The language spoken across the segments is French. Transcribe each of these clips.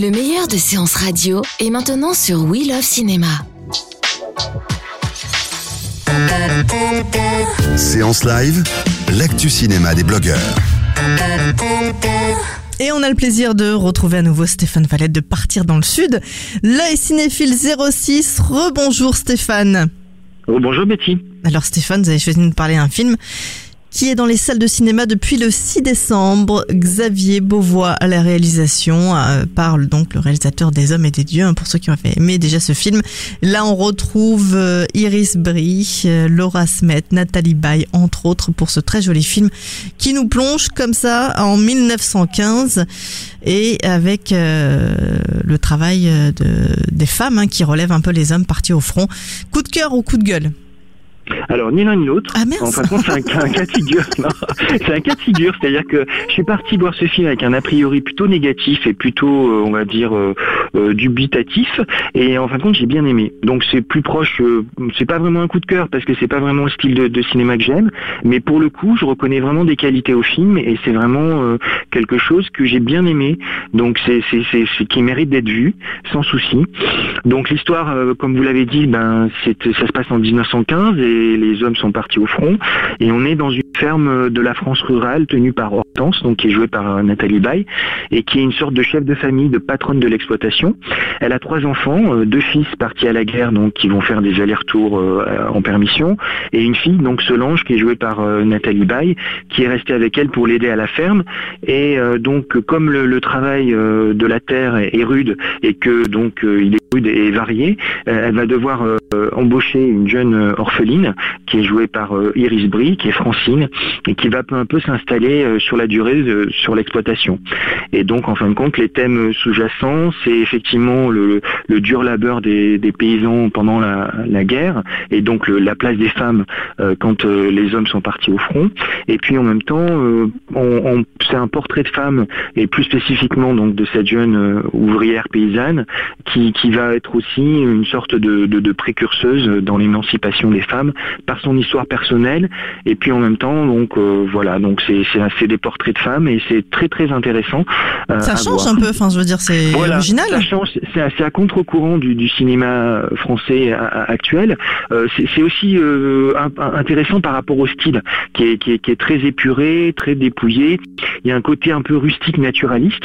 Le meilleur de séances radio est maintenant sur We Love Cinéma. Séance live, l'actu cinéma des blogueurs. Et on a le plaisir de retrouver à nouveau Stéphane Valette de Partir dans le Sud. L'œil cinéphile 06. Rebonjour Stéphane. Bonjour Betty. Alors Stéphane, vous avez choisi de nous parler d'un film qui est dans les salles de cinéma depuis le 6 décembre. Xavier Beauvois à la réalisation euh, parle donc le réalisateur des Hommes et des Dieux. hein, pour ceux qui ont aimé déjà ce film, là on retrouve euh, Iris Brie, euh, Laura Smet, Nathalie Baye entre autres pour ce très joli film qui nous plonge comme ça en 1915 et avec le travail de, des femmes hein, qui relèvent un peu les hommes partis au front. Coup de cœur ou coup de gueule? Alors ni l'un ni l'autre. Ah merde En fin de compte, c'est un, un cas de figure. C'est un cas de figure, c'est-à-dire que je suis parti voir ce film avec un a priori plutôt négatif et plutôt, euh, on va dire, euh, euh, dubitatif. Et en fin de compte, j'ai bien aimé. Donc c'est plus proche. c'est pas vraiment un coup de cœur parce que c'est pas vraiment le style de, de cinéma que j'aime. Mais pour le coup, je reconnais vraiment des qualités au film et c'est vraiment quelque chose que j'ai bien aimé. Donc c'est qui mérite d'être vu sans souci. Donc l'histoire, comme vous l'avez dit, ben ça se passe en 1915 et les hommes sont partis au front. Et on est dans une ferme de la France rurale tenue par Donc qui est jouée par euh, Nathalie Baye et qui est une sorte de chef de famille, de patronne de l'exploitation. Elle a trois enfants, euh, deux fils partis à la guerre, donc qui vont faire des allers-retours euh, en permission, et une fille, donc Solange, qui est jouée par Nathalie Baye, qui est restée avec elle pour l'aider à la ferme. Et donc, comme le, travail de la terre est, rude et que donc il est rude et varié, elle va devoir embaucher une jeune orpheline qui est jouée par Iris Brie, qui est Francine, et qui va peu à peu s'installer sur la durée euh, sur l'exploitation. Et donc, en fin de compte, les thèmes sous-jacents, c'est effectivement le, le dur labeur des, paysans pendant la, guerre, et donc le- la place des femmes euh, quand euh, les hommes sont partis au front. Et puis en même temps, on, c'est un portrait de femme, et plus spécifiquement donc de cette jeune ouvrière paysanne, qui, qui va être aussi une sorte de, de, précurseuse dans l'émancipation des femmes par son histoire personnelle. Et puis en même temps, donc voilà, donc c'est des portraits de femmes et c'est très très intéressant. euh, Ça change voir. un peu, enfin je veux dire c'est Voilà, original. Ça change, c'est à, contre-courant du, du cinéma français a- a- actuel. Euh, c'est c'est aussi euh, un- un- intéressant par rapport au style, qui est, qui, est, qui est très épuré, très dépouillé. Il y a un côté un peu rustique naturaliste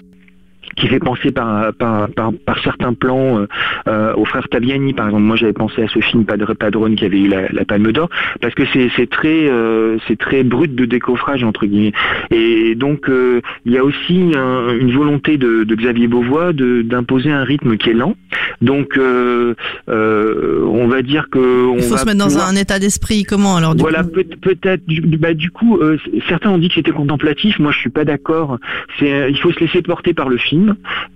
qui fait penser par, par, par, par certains plans euh, euh, aux frères Taviani par exemple. Moi j'avais pensé à ce film Padre Padrone qui avait eu la, la Palme d'Or parce que c'est très euh, c'est très brut de décoffrage entre guillemets. Et donc euh, il y a aussi un- une volonté de, de Xavier Beauvois d'imposer un rythme qui est lent. Donc on va dire que on Il faut va se mettre dans un état d'esprit comment alors du voilà, peut- peut-être. Du, bah, du coup, certains ont dit que c'était contemplatif. Moi, je suis pas d'accord. Il faut se laisser porter par le film,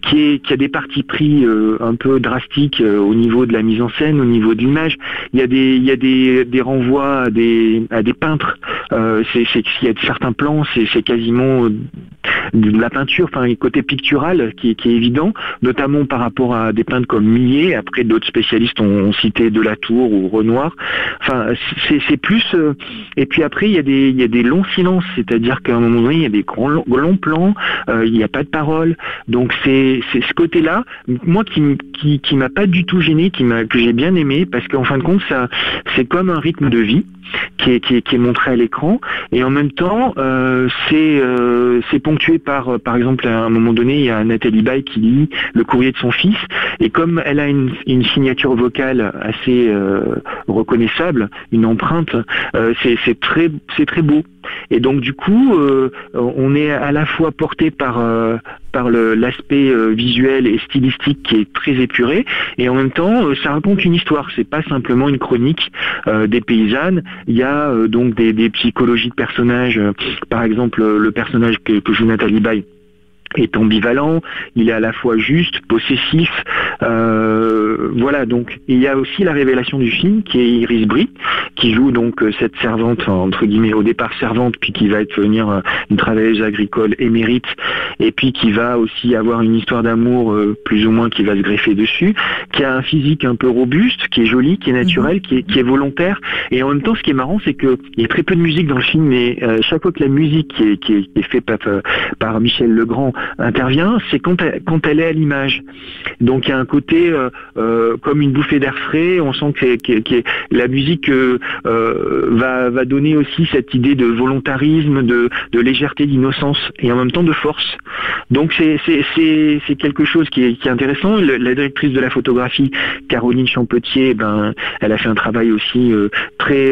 qui, a des partis pris euh, un peu drastiques euh, au niveau de la mise en scène, au niveau de l'image. Il y a des, renvois à des, peintres. Euh, il y a certains plans, c'est, quasiment de la peinture, enfin, côté pictural qui, est- évident, notamment par rapport à des peintres comme Millet. Après, d'autres spécialistes ont, cité Delatour ou Renoir. Enfin, c'est, plus. euh, et puis après, il y a des, il y a des longs silences, c'est-à-dire qu'à un moment donné, il y a des grands longs, plans, euh, il n'y a pas de parole. Donc c'est, ce côté-là, moi qui, qui, m'a pas du tout gêné, qui que j'ai bien aimé, parce qu'en fin de compte, c'est comme un rythme de vie qui est, qui est, montré à l'écran, et en même temps, euh, c'est, c'est ponctué par, euh, par exemple, à un moment donné, il y a Nathalie Baye qui lit le courrier de son fils, et comme elle a une, signature vocale assez euh, reconnaissable, une empreinte, euh, c'est très c'est très beau. Et donc du coup, euh, on est à la fois porté par euh, l'aspect euh, visuel et stylistique qui est très épuré, et en même temps, ça raconte une histoire. C'est pas simplement une chronique des paysannes. Il y a donc des, psychologies de personnages. par exemple, le personnage que, que joue Nathalie Baye est ambivalent, il est à la fois juste, possessif, euh, voilà donc il y a aussi la révélation du film qui est Iris Brie, qui joue donc euh, cette servante entre guillemets au départ servante puis qui va devenir euh, une travailleuse agricole émérite et puis qui va aussi avoir une histoire d'amour plus ou moins qui va se greffer dessus, qui a un physique un peu robuste, qui est joli, qui est naturel, mhm. qui est, qui est volontaire et en même temps ce qui est marrant c'est que il y a très peu de musique dans le film mais chaque fois que la musique qui est, qui est, faite par, par Michel Legrand intervient, c'est quand elle, est à l'image. Donc il y a un côté euh, euh, comme une bouffée d'air frais. On sent que, la musique euh, va, donner aussi cette idée de volontarisme, de, légèreté, d'innocence et en même temps de force. Donc c'est quelque chose qui est, intéressant. la directrice de la photographie, Caroline Champetier, ben elle a fait un travail aussi très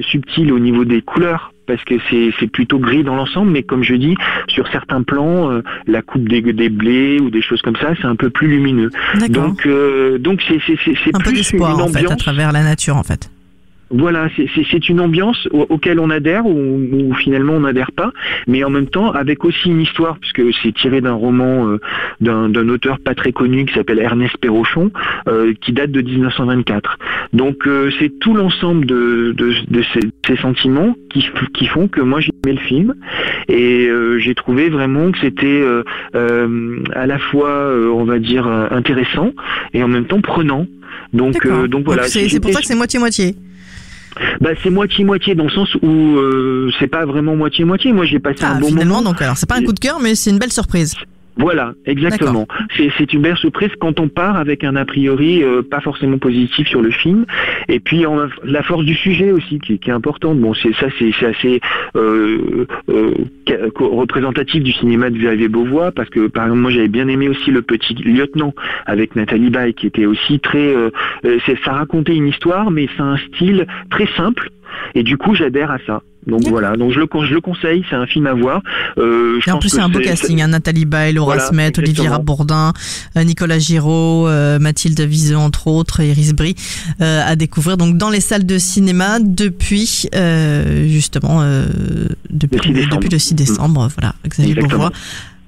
subtil au niveau des couleurs parce que c'est plutôt gris dans l'ensemble, mais comme je dis, sur certains plans, euh, la coupe des, des blés ou des choses comme ça, c'est un peu plus lumineux. Donc euh, donc c'est c'est un peu d'espoir en fait à travers la nature en fait. Voilà, c'est une ambiance auquel on adhère ou, finalement on n'adhère pas, mais en même temps avec aussi une histoire, puisque c'est tiré d'un roman euh, d'un auteur pas très connu qui s'appelle Ernest Perrochon, euh, qui date de 1924. Donc euh, c'est tout l'ensemble de, ces, sentiments qui, qui, font que moi j'ai aimé le film et j'ai trouvé vraiment que c'était à la fois, on va dire, intéressant et en même temps prenant. Donc, donc voilà. C'est pour ça que c'est moitié-moitié bah, c'est moitié-moitié dans le sens où euh, c'est pas vraiment moitié-moitié. Moi, j'ai passé un ah, bon moment. donc alors c'est pas un coup de cœur, mais c'est une belle surprise. Voilà, exactement. C'est une belle surprise quand on part avec un a priori euh, pas forcément positif sur le film. Et puis la force du sujet aussi qui, qui est importante. Bon, c'est ça, c'est assez euh, euh, représentatif du cinéma de Xavier Beauvois parce que par exemple moi j'avais bien aimé aussi le petit lieutenant avec Nathalie Baye qui était aussi très. ça racontait une histoire, mais c'est un style très simple. Et du coup, j'adhère à ça. Donc voilà, donc je le, je le conseille, c'est un film à voir. Euh, et en plus, c'est un beau casting, hein, Nathalie Baye, Laura Smet, Olivier Bourdin, euh, Nicolas Giraud, euh, Mathilde Viseux, entre autres, Iris Brie, euh, à découvrir. Donc dans les salles de cinéma depuis, justement, depuis, depuis le 6 décembre. Voilà, Xavier Beauvois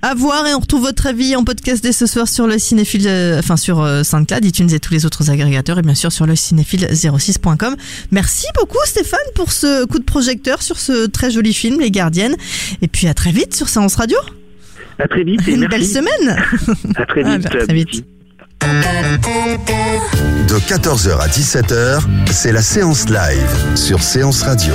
à voir et on retrouve votre avis en podcast dès ce soir sur le cinéphile, euh, enfin sur euh, SoundCloud, iTunes et tous les autres agrégateurs et bien sûr sur le cinéphile06.com. Merci beaucoup Stéphane pour ce coup de projecteur sur ce très joli film Les Gardiennes et puis à très vite sur Séance Radio. À très vite et Une belle semaine. À très vite. Ah, très vite. De 14h à 17h, c'est la séance live sur Séance Radio.